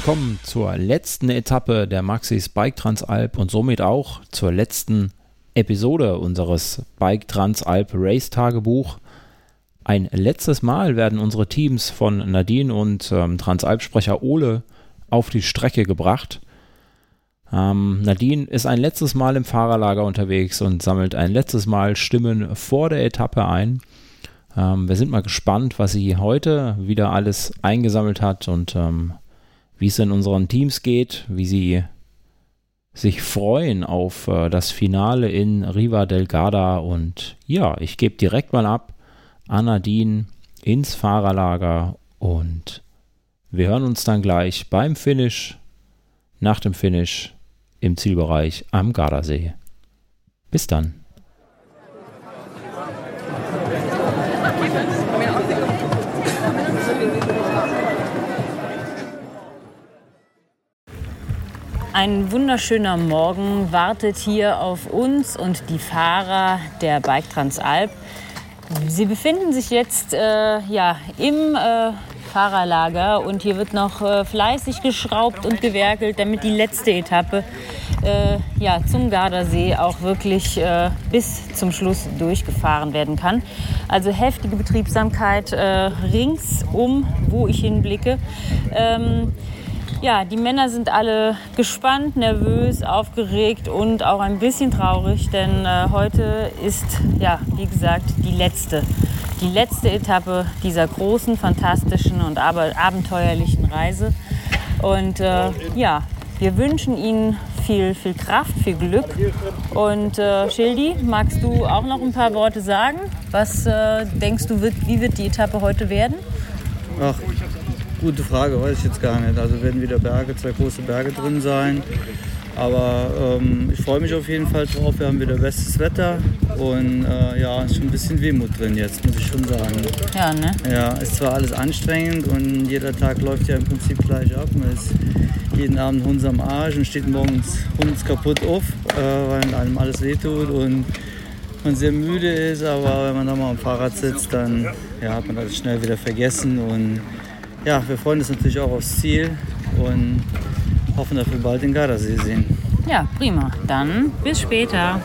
Willkommen zur letzten Etappe der Maxis Bike Transalp und somit auch zur letzten Episode unseres Bike Transalp Race Tagebuch. Ein letztes Mal werden unsere Teams von Nadine und ähm, Transalp-Sprecher Ole auf die Strecke gebracht. Ähm, Nadine ist ein letztes Mal im Fahrerlager unterwegs und sammelt ein letztes Mal Stimmen vor der Etappe ein. Ähm, wir sind mal gespannt, was sie heute wieder alles eingesammelt hat und ähm, wie es in unseren Teams geht, wie sie sich freuen auf äh, das Finale in Riva del Garda. Und ja, ich gebe direkt mal ab an Nadine ins Fahrerlager und wir hören uns dann gleich beim Finish, nach dem Finish im Zielbereich am Gardasee. Bis dann. Ein wunderschöner Morgen wartet hier auf uns und die Fahrer der Bike Transalp. Sie befinden sich jetzt äh, ja, im äh, Fahrerlager und hier wird noch äh, fleißig geschraubt und gewerkelt, damit die letzte Etappe äh, ja, zum Gardasee auch wirklich äh, bis zum Schluss durchgefahren werden kann. Also heftige Betriebsamkeit äh, ringsum, wo ich hinblicke. Ähm, ja, die Männer sind alle gespannt, nervös, aufgeregt und auch ein bisschen traurig, denn äh, heute ist, ja, wie gesagt, die letzte, die letzte Etappe dieser großen, fantastischen und aber abenteuerlichen Reise. Und äh, ja, wir wünschen Ihnen viel, viel Kraft, viel Glück. Und äh, Schildi, magst du auch noch ein paar Worte sagen? Was äh, denkst du, wird, wie wird die Etappe heute werden? Ach, Gute Frage, weiß ich jetzt gar nicht. Also werden wieder Berge, zwei große Berge drin sein. Aber ähm, ich freue mich auf jeden Fall drauf. Wir haben wieder bestes Wetter und äh, ja, ist schon ein bisschen Wehmut drin jetzt, muss ich schon sagen. Ja, ne? Ja, ist zwar alles anstrengend und jeder Tag läuft ja im Prinzip gleich ab. Man ist jeden Abend Hund am Arsch und steht morgens Hund kaputt auf, äh, weil einem alles wehtut und man sehr müde ist. Aber wenn man dann mal am Fahrrad sitzt, dann ja, hat man das schnell wieder vergessen und ja, wir freuen uns natürlich auch aufs Ziel und hoffen, dass wir bald den Gardasee sehen. Ja, prima. Dann bis später.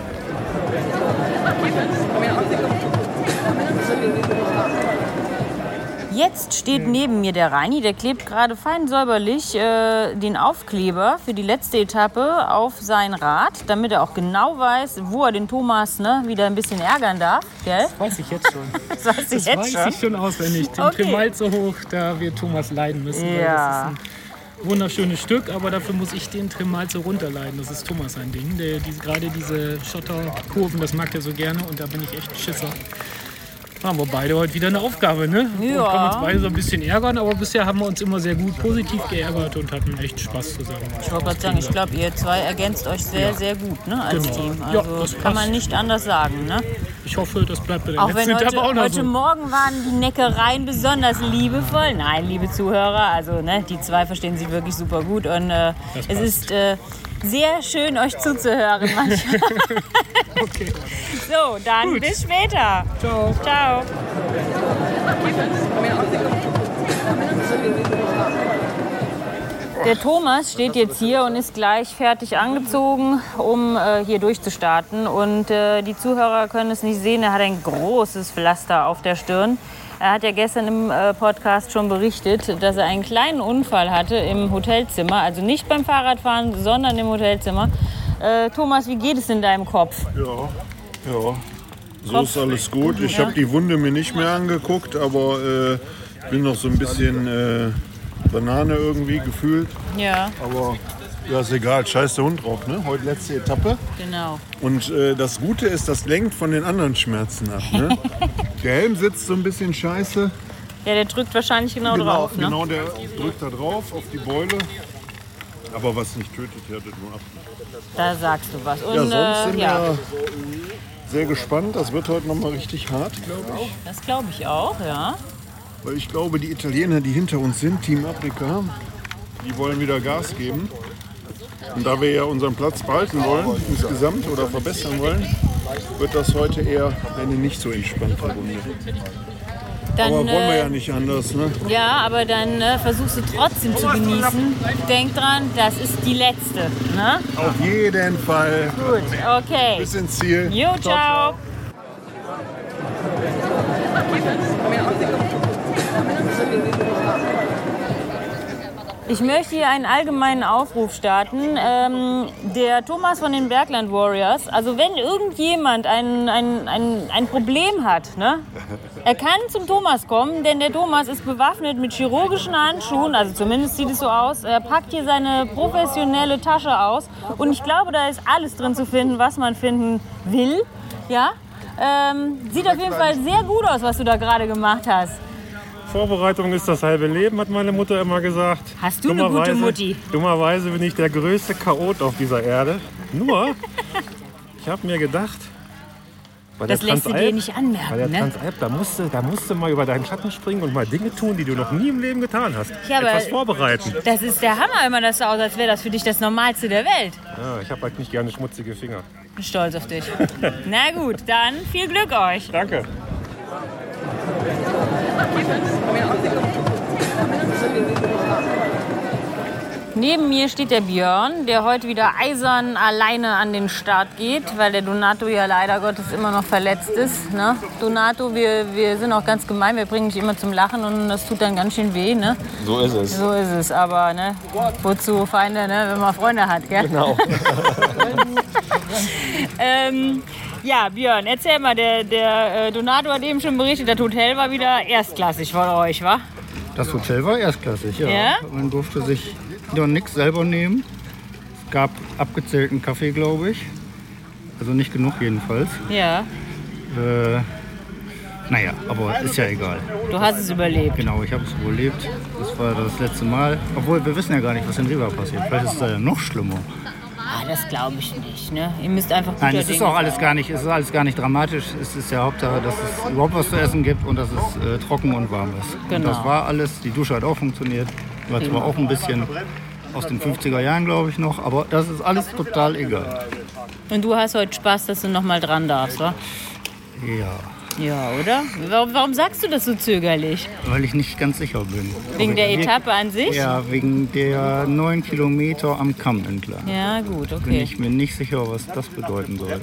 Jetzt steht neben mir der Reini, der klebt gerade fein säuberlich äh, den Aufkleber für die letzte Etappe auf sein Rad, damit er auch genau weiß, wo er den Thomas ne, wieder ein bisschen ärgern darf. Gell? Das weiß ich jetzt schon. Das weiß, ich Das jetzt weiß schon. ich schon auswendig. Den Okay. Tremalt so hoch, da wird Thomas leiden müssen. Ja. Das ist ein wunderschönes Stück, aber dafür muss ich den Tremalt so runterleiden. Das ist Thomas sein Ding. Der, die, gerade diese Schotterkurven, das mag er so gerne und da bin ich echt Schisser. Haben wir beide heute wieder eine Aufgabe, ne? Ja. Und können uns beide so ein bisschen ärgern, aber bisher haben wir uns immer sehr gut positiv geärgert und hatten echt Spaß zusammen. Ich wollte gerade sagen, ich glaube, ihr zwei ergänzt euch sehr, sehr gut ne, als Genau. Team. Ja, Also das kann man nicht anders sagen. Ne? Ich hoffe, das bleibt bei der Auch wenn letzten heute, Etappe auch noch heute so. Morgen waren die Neckereien besonders liebevoll. Nein, liebe Zuhörer, also ne, die zwei verstehen sich wirklich super gut und äh, es ist äh, sehr schön, euch zuzuhören manchmal. Okay. So, dann Gut. bis später. Ciao. Ciao. Der Thomas steht jetzt hier und ist gleich fertig angezogen, um äh, hier durchzustarten. Und äh, die Zuhörer können es nicht sehen, er hat ein großes Pflaster auf der Stirn. Er hat ja gestern im äh, Podcast schon berichtet, dass er einen kleinen Unfall hatte im Hotelzimmer. Also nicht beim Fahrradfahren, sondern im Hotelzimmer. Äh, Thomas, wie geht es in deinem Kopf? Ja, ja. So Kopf. ist alles gut. Ich Ja. habe die Wunde mir nicht mehr angeguckt, aber äh, bin noch so ein bisschen äh, Banane irgendwie gefühlt. Ja, Aber ja, ist egal. Scheiß der Hund drauf. Ne? Heute letzte Etappe. genau. Und äh, das Gute ist, das lenkt von den anderen Schmerzen ab. Ne? der Helm sitzt so ein bisschen scheiße. Ja, der drückt wahrscheinlich genau, drauf. Ne? genau, der drückt da drauf auf die Beule. Aber was nicht tötet, härtet nur ab. Da sagst du was. Ja, Und sonst äh, sind ja, wir sehr gespannt. Das wird heute noch mal richtig hart, glaube ich. das glaube ich auch, ja. Weil ich glaube, die Italiener, die hinter uns sind, Team Afrika, die wollen wieder Gas geben. Und da wir ja unseren Platz behalten wollen, insgesamt oder verbessern wollen, wird das heute eher eine nicht so entspannte Runde. Dann, Aber wollen wir äh, ja nicht anders, ne? Ja, aber dann äh, versuchst du trotzdem zu genießen. Denk dran, das ist die letzte. Ne? Auf jeden Fall. Gut, okay. Bis ins Ziel. Jo, ciao. Ich möchte hier einen allgemeinen Aufruf starten. Ähm, der Thomas von den Bergland Warriors, also wenn irgendjemand ein, ein, ein, ein Problem hat, ne, er kann zum Thomas kommen, denn der Thomas ist bewaffnet mit chirurgischen Handschuhen, also zumindest sieht es so aus. Er packt hier seine professionelle Tasche aus und ich glaube, da ist alles drin zu finden, was man finden will. Ja? Ähm, sieht auf jeden Fall sehr gut aus, was du da gerade gemacht hast. Vorbereitung ist das halbe Leben, hat meine Mutter immer gesagt. Hast du eine gute Mutti? Dummerweise bin ich der größte Chaot auf dieser Erde. Nur, ich habe mir gedacht, bei Das lässt du dir nicht Bei der anmerken, ne? Transalp, da musst, du, da musst du mal über deinen Schatten springen und mal Dinge tun, die du noch nie im Leben getan hast. Ja, Etwas vorbereiten. Das ist der Hammer, immer das so aus, als wäre das für dich das Normalste der Welt. Ja, ich habe halt nicht gerne schmutzige Finger. Bin stolz auf dich. Na gut, dann viel Glück euch. Danke. Neben mir steht der Björn, der heute wieder eisern alleine an den Start geht, weil der Donato ja leider Gottes immer noch verletzt ist. Ne? Donato, wir, wir sind auch ganz gemein, wir bringen dich immer zum Lachen und das tut dann ganz schön weh. Ne? So ist es. So ist es, aber ne? wozu Feinde, ne? wenn man Freunde hat. Gell? Genau. ähm, ja, Björn, erzähl mal, der, der äh, Donato hat eben schon berichtet, das Hotel war wieder erstklassig von euch, wa? Das Hotel war erstklassig, ja. Ja? Man durfte sich noch nichts selber nehmen. Es gab abgezählten Kaffee, glaube ich. Also nicht genug jedenfalls. Ja, Äh, naja, aber ist ja egal. du hast es überlebt. Genau, ich habe es überlebt. Das war das letzte Mal. Obwohl, wir wissen ja gar nicht, was in Riva passiert. Vielleicht ist es ja noch schlimmer. Ah, das glaube ich nicht. Ne? Ihr müsst einfach guter Nein, es ist Dinge auch alles gar nicht, es ist alles gar nicht dramatisch. Es ist ja Hauptsache, dass es überhaupt was zu essen gibt und dass es äh, trocken und warm ist. Genau. Und das war alles. Die Dusche hat auch funktioniert. War zwar auch ein bisschen aus den 50er Jahren, glaube ich, noch, aber das ist alles total egal. Und du hast heute Spaß, dass du noch mal dran darfst, wa? Ja, Ja, oder? Warum, warum sagst du das so zögerlich? weil ich nicht ganz sicher bin. Wegen Ob der Etappe an sich? Ja, wegen der neun Kilometer am Kamm entlang. Ja, gut, Bin okay. ich mir nicht sicher, was das bedeuten soll.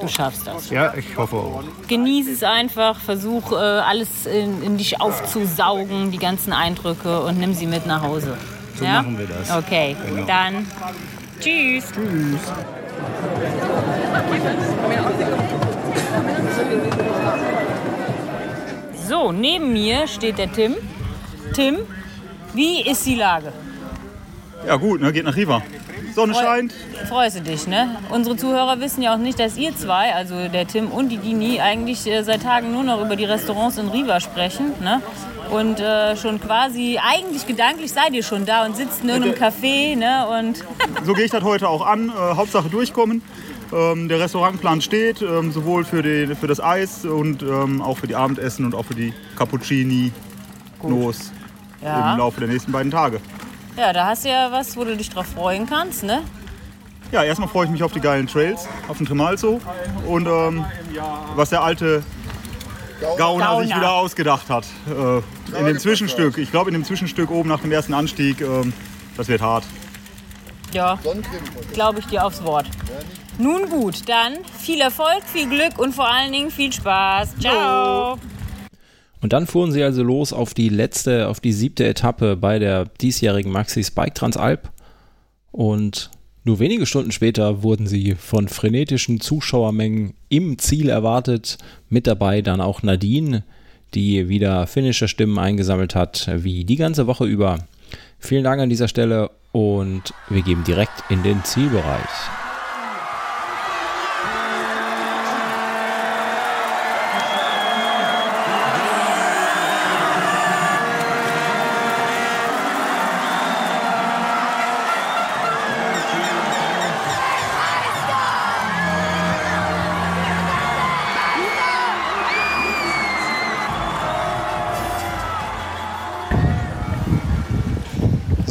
Du schaffst das. Ja, ich hoffe auch. Genieß es einfach, versuch äh, alles in, in dich aufzusaugen, die ganzen Eindrücke und nimm sie mit nach Hause. So ja? machen wir das. Okay, Genau. dann tschüss. So, neben mir steht der Tim. Tim, wie ist die Lage? Ja gut, ne, geht nach Riva. Sonne scheint. Freust du dich, ne? Unsere Zuhörer wissen ja auch nicht, dass ihr zwei, also der Tim und die Dini, eigentlich äh, seit Tagen nur noch über die Restaurants in Riva sprechen, ne? Und äh, schon quasi, eigentlich gedanklich seid ihr schon da und sitzt in irgendeinem Café, ne? Und So gehe ich das heute auch an. Äh, Hauptsache durchkommen. Ähm, der Restaurantplan steht, ähm, sowohl für, die, für das Eis und ähm, auch für die Abendessen und auch für die Cappuccini Nos ja. im Laufe der nächsten beiden Tage. ja, da hast du ja was, wo du dich drauf freuen kannst, ne? Ja, erstmal freue ich mich auf die geilen Trails, auf den Tremalzo und ähm, was der alte Gauner, sich Gauner. wieder ausgedacht hat. Äh, in dem Zwischenstück. Ich glaube, in dem Zwischenstück oben nach dem ersten Anstieg, ähm, das wird hart. Ja, glaube ich dir aufs Wort. Nun gut, dann viel Erfolg, viel Glück und vor allen Dingen viel Spaß. Ciao. Und dann fuhren sie also los auf die letzte, auf die siebte Etappe bei der diesjährigen Maxi Spike Transalp. Und nur wenige Stunden später wurden sie von frenetischen Zuschauermengen im Ziel erwartet. Mit dabei dann auch Nadine, die wieder finnische Stimmen eingesammelt hat, wie die ganze Woche über. Vielen Dank an dieser Stelle und wir gehen direkt in den Zielbereich.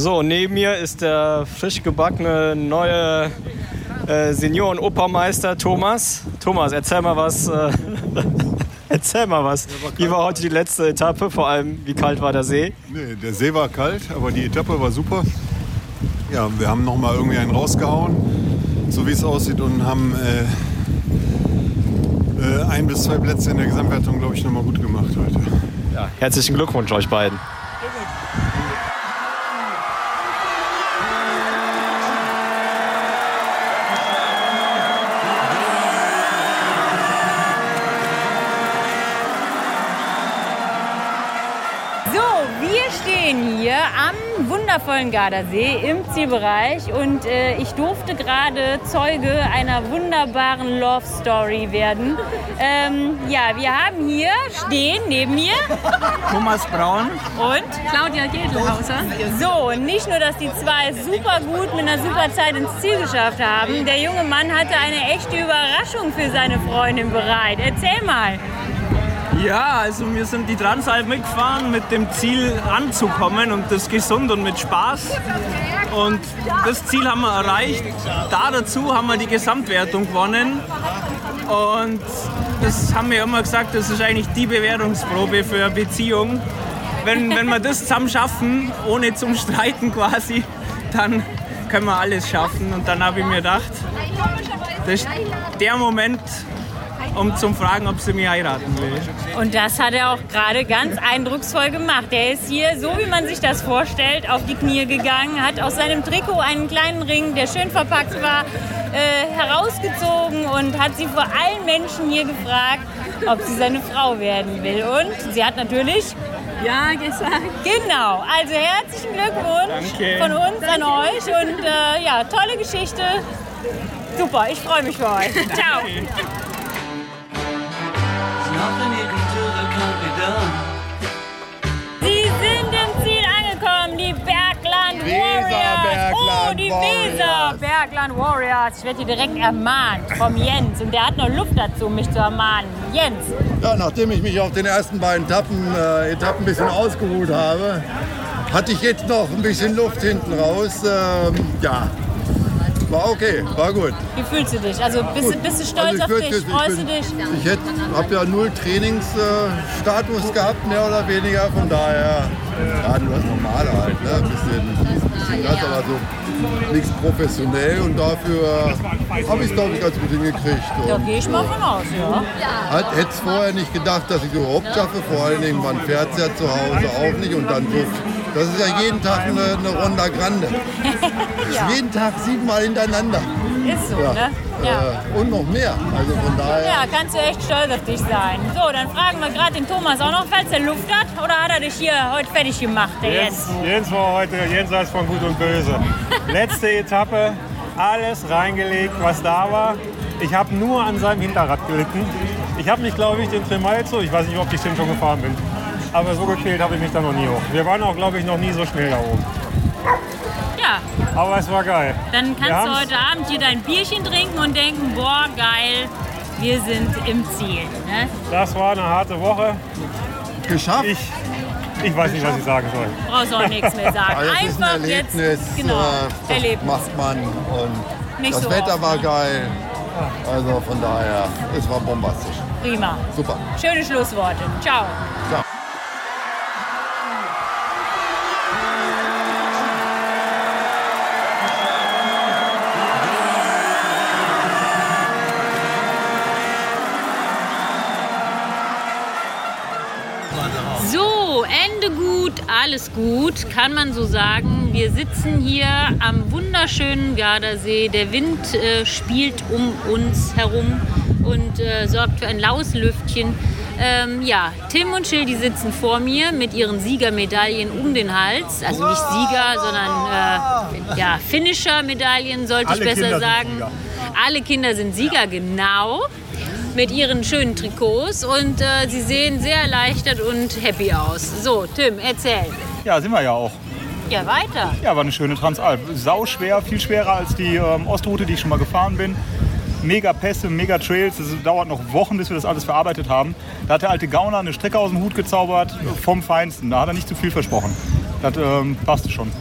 So, neben mir ist der frisch gebackene neue äh, Senioren-Opermeister Thomas. Thomas, erzähl mal was. Äh, Erzähl mal was. Wie war heute die letzte Etappe? Vor allem, wie kalt war der See? Nee, der See war kalt, aber die Etappe war super. Ja, wir haben noch mal irgendwie einen rausgehauen, so wie es aussieht, und haben äh, äh, ein bis zwei Plätze in der Gesamtwertung, glaube ich, noch mal gut gemacht heute. Ja, herzlichen Glückwunsch euch beiden. Wundervollen Gardasee im Zielbereich und äh, ich durfte gerade Zeuge einer wunderbaren Love Story werden. Ähm, ja, wir haben hier stehen neben mir Thomas Braun. und Claudia Gedelhauser. So, und nicht nur, dass die zwei super gut mit einer super Zeit ins Ziel geschafft haben, der junge Mann hatte eine echte Überraschung für seine Freundin bereit. Erzähl mal. Ja, also wir sind die Transalp mitgefahren mit dem Ziel anzukommen und das gesund und mit Spaß. Und das Ziel haben wir erreicht. Da dazu haben wir die Gesamtwertung gewonnen. Und das haben wir immer gesagt, das ist eigentlich die Bewertungsprobe für eine Beziehung. Wenn, wenn wir das zusammen schaffen, ohne zum Streiten quasi, dann können wir alles schaffen. Und dann habe ich mir gedacht, das ist der Moment, um zu fragen, ob sie mich heiraten will. Und das hat er auch gerade ganz eindrucksvoll gemacht. Er ist hier, so wie man sich das vorstellt, auf die Knie gegangen, hat aus seinem Trikot einen kleinen Ring, der schön verpackt war, äh, herausgezogen und hat sie vor allen Menschen hier gefragt, ob sie seine Frau werden will. Und sie hat natürlich ja gesagt. Genau. Also herzlichen Glückwunsch Danke. von uns an euch und äh, ja, tolle Geschichte. Super, ich freue mich für euch. Ciao. Sie sind im Ziel angekommen, die Bergland Warriors. Bergland oh, die Warriors. Weser Bergland Warriors. Ich werde hier direkt ermahnt vom Jens und der hat noch Luft dazu, mich zu ermahnen. Jens, Ja, nachdem ich mich auf den ersten beiden Etappen, äh, Etappen ein bisschen ausgeruht habe, hatte ich jetzt noch ein bisschen Luft hinten raus. Ähm, ja, war okay, war gut. wie fühlst du dich? Also bist, du- bist du stolz Also auf dich? Freust du dich? Ich habe ja null Trainingsstatus gehabt, mehr oder weniger. Von daher, ja, nur das Normale halt. Ne? Ein bisschen bisschen das, aber so nichts professionell. Und dafür habe ich es, glaube ich, ganz gut hingekriegt. Da gehe ich mal von aus, ja. Halt, hätte es vorher nicht gedacht, dass ich es überhaupt schaffe. Vor allen Dingen, man fährt ja zu Hause auch nicht. Und dann so, das ist ja jeden Tag eine, eine Ronda Grande. Ja. Jeden Tag siebenmal hintereinander. Ist so, ne? Ja. Äh, und noch mehr. Also von daher. Ja, kannst du echt stolz auf dich sein. So, dann fragen wir gerade den Thomas auch noch, falls er Luft hat. Oder hat er dich hier heute fertig gemacht, Jens? Jens war heute jenseits von Gut und Böse. Letzte Etappe, alles reingelegt, was da war. Ich habe nur an seinem Hinterrad gelitten. Ich habe mich, glaube ich, den Tremalzo, ich weiß nicht, ob ich den schon gefahren bin, aber so gequält habe ich mich da noch nie hoch. Wir waren auch, glaube ich, noch nie so schnell da oben. Ja, Aber es war geil. dann Wir kannst du haben's- heute Abend hier dein Bierchen trinken und denken, boah, geil, wir sind im Ziel. Ne? Das war eine harte Woche. Geschafft. Ich, ich weiß nicht, was ich sagen soll. Brauchst auch nichts mehr sagen. Also das ist ein Einfach Erlebnis, jetzt, genau, äh, das Erlebnis. macht man und Nicht das so Wetter oft, war ne? geil. Also von daher, es war bombastisch. Prima. Super. Schöne Schlussworte. Ciao. Ciao. Alles gut, kann man so sagen. Wir sitzen hier am wunderschönen Gardasee. Der Wind äh, spielt um uns herum und äh, sorgt für ein laues Lüftchen. Ähm, ja, Tim und die sitzen vor mir mit ihren Siegermedaillen um den Hals. Also nicht Sieger, sondern äh, ja, Finisher-Medaillen, sollte Alle ich besser Kinder sagen. Alle Kinder sind Sieger, genau. Mit ihren schönen Trikots und äh, sie sehen sehr erleichtert und happy aus. So, Tim, erzähl. Ja, sind wir ja auch. Ja, weiter. Ja, war eine schöne Transalp. Sau schwer, viel schwerer als die ähm, Ostroute, die ich schon mal gefahren bin. Mega Pässe, mega Trails. Es dauert noch Wochen, bis wir das alles verarbeitet haben. Da hat der alte Gauner eine Strecke aus dem Hut gezaubert, vom Feinsten. Da hat er nicht zu viel versprochen. Das ähm, passte schon.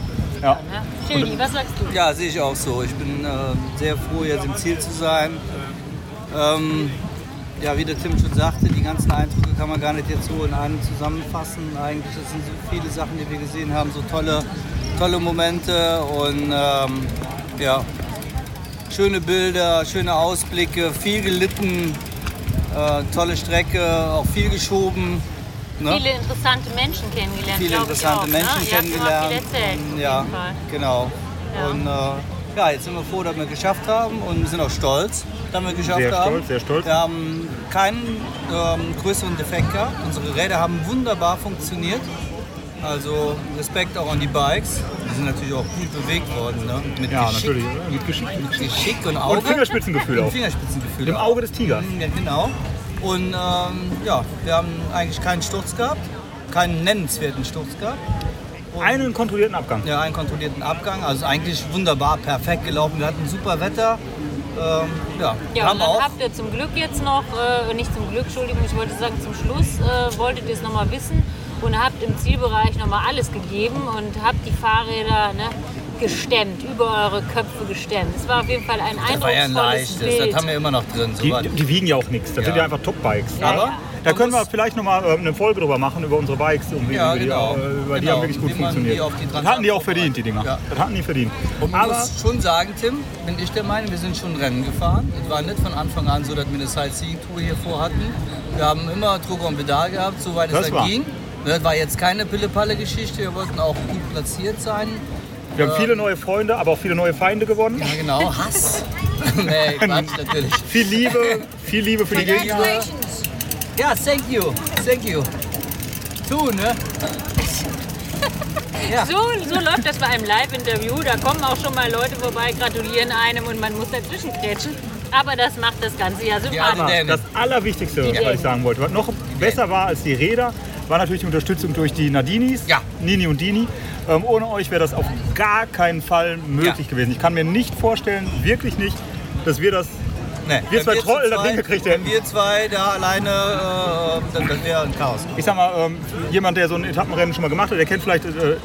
Ja. Schildi, was sagst du? Ja, sehe ich auch so. Ich bin äh, sehr froh, jetzt im Ziel zu sein. Ähm, ja, wie der Tim schon sagte, die ganzen Eindrücke kann man gar nicht jetzt so in einem zusammenfassen. Eigentlich das sind so viele Sachen, die wir gesehen haben, so tolle, tolle Momente und ähm, ja, schöne Bilder, schöne Ausblicke, viel gelitten, äh, tolle Strecke, auch viel geschoben. Ne? Viele interessante Menschen kennengelernt. viele glaub ich interessante auch, Menschen ne? Kennengelernt. Viel erzählt, Und, auf ja, jeden Fall. genau. Ja. Und äh, ja, jetzt sind wir froh, dass wir es geschafft haben und sind auch stolz, dass wir es geschafft Sehr haben. stolz, sehr stolz. Wir haben keinen ähm, größeren Defekt gehabt. Unsere Räder haben wunderbar funktioniert. Also Respekt auch an die Bikes. Die sind natürlich auch gut bewegt worden. Ne? Mit Ja, Geschick, natürlich. Mit Geschick. Mit Geschick und Auge. Und Fingerspitzengefühl auch. Fingerspitzengefühl Dem auch. Auge des Tigers. Ja, genau. Und ähm, ja, wir haben eigentlich keinen Sturz gehabt. Keinen nennenswerten Sturz gehabt. Und Einen kontrollierten Abgang. ja, einen kontrollierten Abgang. Also eigentlich wunderbar, perfekt gelaufen. Wir hatten super Wetter. Ähm, ja, Ja, haben und dann auch. habt ihr zum Glück jetzt noch, äh, nicht zum Glück, Entschuldigung, ich wollte sagen zum Schluss, äh, wolltet ihr es nochmal wissen und habt im Zielbereich nochmal alles gegeben und habt die Fahrräder ne, gestemmt, über eure Köpfe gestemmt. Es war auf jeden Fall ein Das war ja ein eindrucksvolles leichtes. Bild. Das haben wir immer noch drin. So Die, die wiegen ja auch nichts. Das Ja. sind ja einfach Top-Bikes. Ja, Aber ja. Da können wir vielleicht nochmal äh, eine Folge drüber machen, über unsere Bikes. Irgendwie, Ja, die, genau. äh, weil die Genau. haben wirklich gut funktioniert. die die das hatten die auch verdient, die Dinger. Ja. Das hatten die verdient. Und man Aber muss schon sagen, Tim, bin ich der Meinung, wir sind schon Rennen gefahren. Es war nicht von Anfang an so, dass wir eine Sightseeing-Tour hier vorhatten. Wir haben immer Druck und Pedal gehabt, soweit es war. ging. Das war jetzt keine Pille-Palle-Geschichte. Wir wollten auch gut platziert sein. wir haben viele neue Freunde, aber auch viele neue Feinde gewonnen. Ja, genau. Hass. nee, Quatsch, natürlich. Viel Liebe, viel Liebe für die Gegner. Ja, thank you. Thank you. Du, ne? Ja. So, so läuft das bei einem Live-Interview. Da kommen auch schon mal Leute vorbei, gratulieren einem und man muss dazwischen kretschen. Aber das macht das Ganze ja sympathisch. Das Allerwichtigste, Die was ich sagen wollte, was noch besser war als die Räder, war natürlich die Unterstützung durch die Nadinis, Ja. Nini und Dini. Ähm, ohne euch wäre das auf gar keinen Fall möglich Ja. gewesen. Ich kann mir nicht vorstellen, wirklich nicht, dass wir das Nee, Wir zwei zu Trottel das hingekriegt Wenn hätten. wir zwei da alleine, äh, dann das wäre ein Chaos. Ich sag mal, ähm, jemand, der so ein Etappenrennen schon mal gemacht hat, der kennt vielleicht äh,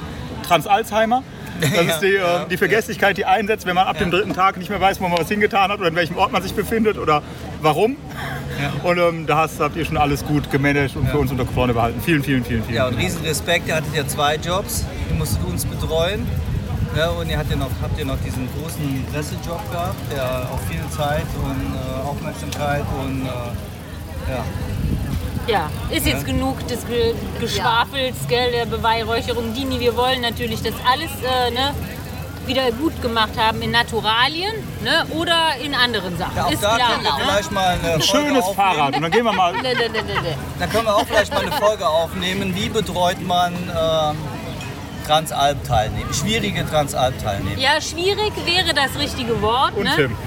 Trans-Alzheimer. Das Ja, ist die, äh, ja, die Vergesslichkeit, die einsetzt, wenn man ab dem dritten Tag nicht mehr weiß, wo man was hingetan hat oder in welchem Ort man sich befindet oder warum. Und ähm, da habt ihr schon alles gut gemanagt und für uns unter Kontrolle behalten. Vielen, vielen, vielen, vielen Ja, und Dank. riesen Respekt, ihr hattet ja zwei Jobs. Ihr musstet uns betreuen. Ja, und ihr habt ja, noch, habt ihr noch diesen großen Pressejob gehabt, der auch viel Zeit und äh, Aufmerksamkeit und äh, ja. Ja, ist jetzt genug des Ge Geschwafels, gell, der Beweihräucherung. Dini, wir wollen natürlich das alles äh, ne, wieder gut gemacht haben in Naturalien ne, oder in anderen Sachen. ja auch ist da klar. können wir ne? vielleicht mal eine Ein Folge schönes aufnehmen. Fahrrad. Und dann gehen wir mal. Ne, ne, ne. Da können wir auch vielleicht mal eine Folge aufnehmen. Wie betreut man ähm, Transalp-Teilnehmer? Schwierige Transalp-Teilnehmer. Ja, schwierig wäre das richtige Wort. Und ne? Tim.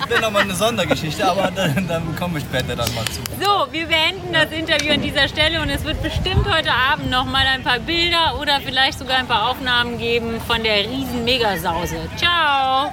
Das wäre nochmal eine Sondergeschichte, aber dann, dann komme ich später dann mal zu. So, wir beenden das Interview an dieser Stelle und es wird bestimmt heute Abend noch mal ein paar Bilder oder vielleicht sogar ein paar Aufnahmen geben von der riesen Megasause. Ciao!